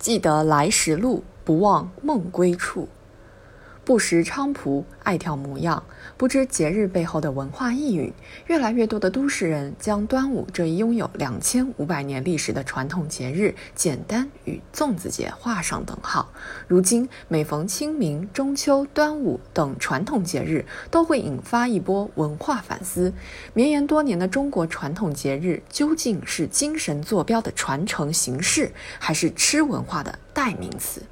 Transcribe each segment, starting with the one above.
记得来时路，不忘梦归处。不识菖蒲，爱跳模样，不知节日背后的文化意蕴。越来越多的都市人将端午这一拥有两千五百年历史的传统节日，简单与粽子节画上等号。如今，每逢清明、中秋、端午等传统节日，都会引发一波文化反思。绵延多年的中国传统节日，究竟是精神坐标的传承形式，还是吃文化的代名词？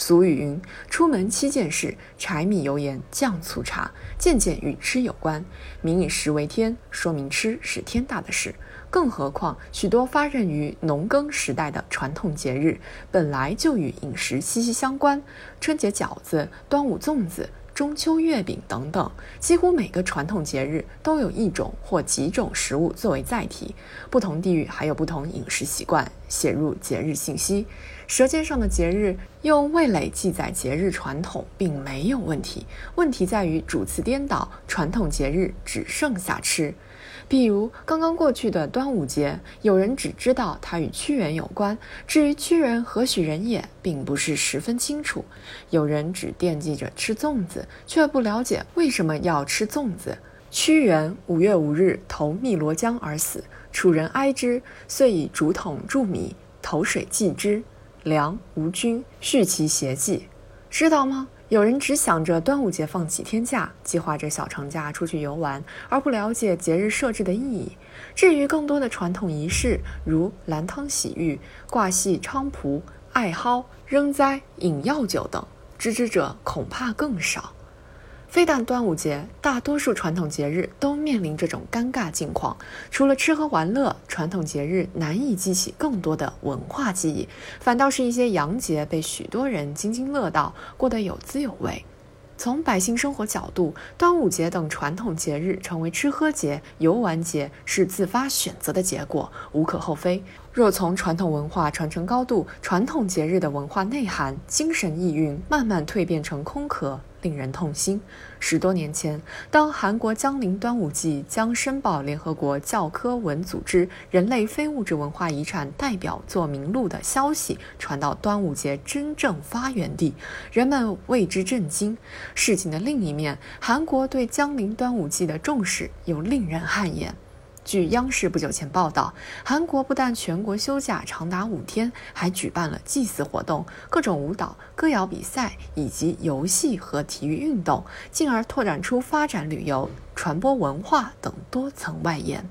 俗语云：“出门七件事，柴米油盐酱醋茶，件件与吃有关。民以食为天，说明吃是天大的事。更何况，许多发轫于农耕时代的传统节日，本来就与饮食息息相关。春节饺子，端午粽子。”中秋月饼等等，几乎每个传统节日都有一种或几种食物作为载体。不同地域还有不同饮食习惯，写入节日信息。舌尖上的节日，用味蕾记载节日传统，并没有问题。问题在于主次颠倒，传统节日只剩下吃。比如刚刚过去的端午节，有人只知道它与屈原有关，至于屈原何许人也，并不是十分清楚。有人只惦记着吃粽子，却不了解为什么要吃粽子。屈原五月五日投汨罗江而死，楚人哀之，遂以竹筒注米，投水祭之。梁吴君续其邪迹，知道吗？有人只想着端午节放几天假，计划着小长假出去游玩，而不了解节日设置的意义。至于更多的传统仪式，如兰汤洗浴、挂戏菖蒲、艾蒿、扔栽、饮药酒等，知之者恐怕更少。非但端午节，大多数传统节日都面临这种尴尬境况。除了吃喝玩乐，传统节日难以激起更多的文化记忆，反倒是一些洋节被许多人津津乐道，过得有滋有味。从百姓生活角度，端午节等传统节日成为吃喝节、游玩节，是自发选择的结果，无可厚非。若从传统文化传承高度，传统节日的文化内涵、精神意蕴慢慢蜕变成空壳。令人痛心。十多年前，当韩国江陵端午祭将申报联合国教科文组织人类非物质文化遗产代表作名录的消息传到端午节真正发源地，人们为之震惊。事情的另一面，韩国对江陵端午祭的重视又令人汗颜。据央视不久前报道，韩国不但全国休假长达五天，还举办了祭祀活动、各种舞蹈、歌谣比赛以及游戏和体育运动，进而拓展出发展旅游、传播文化等多层外延。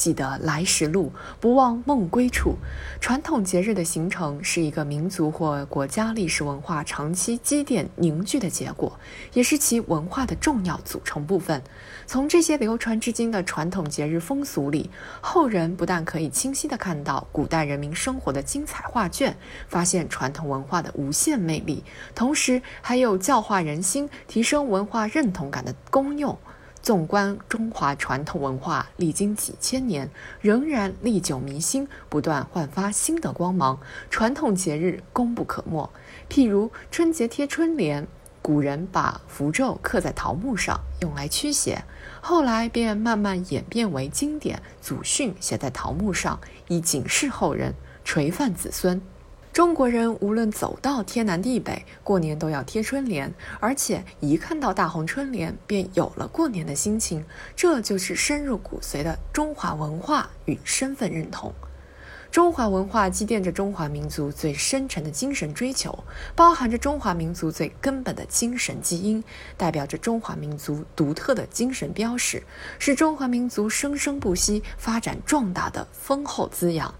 记得来时路，不忘梦归处。传统节日的形成是一个民族或国家历史文化长期积淀凝聚的结果，也是其文化的重要组成部分。从这些流传至今的传统节日风俗里，后人不但可以清晰地看到古代人民生活的精彩画卷，发现传统文化的无限魅力，同时还有教化人心、提升文化认同感的功用。纵观中华传统文化，历经几千年，仍然历久弥新，不断焕发新的光芒。传统节日功不可没。譬如春节贴春联，古人把符咒刻在桃木上，用来驱邪，后来便慢慢演变为经典，祖训写在桃木上，以警示后人，垂范子孙。中国人无论走到天南地北，过年都要贴春联，而且一看到大红春联，便有了过年的心情。这就是深入骨髓的中华文化与身份认同。中华文化积淀着中华民族最深沉的精神追求，包含着中华民族最根本的精神基因，代表着中华民族独特的精神标识，是中华民族生生不息、发展壮大的丰厚滋养。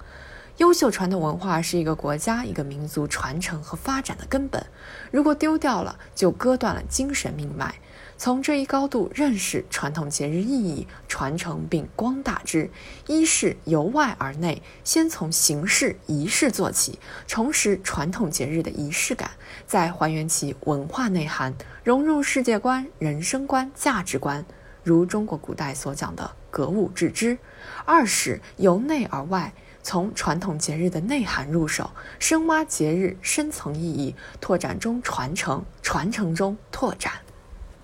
优秀传统文化是一个国家、一个民族传承和发展的根本。如果丢掉了，就割断了精神命脉。从这一高度认识传统节日意义，传承并光大之。一是由外而内，先从形式仪式做起，重拾传统节日的仪式感，再还原其文化内涵，融入世界观、人生观、价值观，如中国古代所讲的“格物致知”。二是由内而外。从传统节日的内涵入手，深挖节日深层意义，拓展中传承，传承中拓展。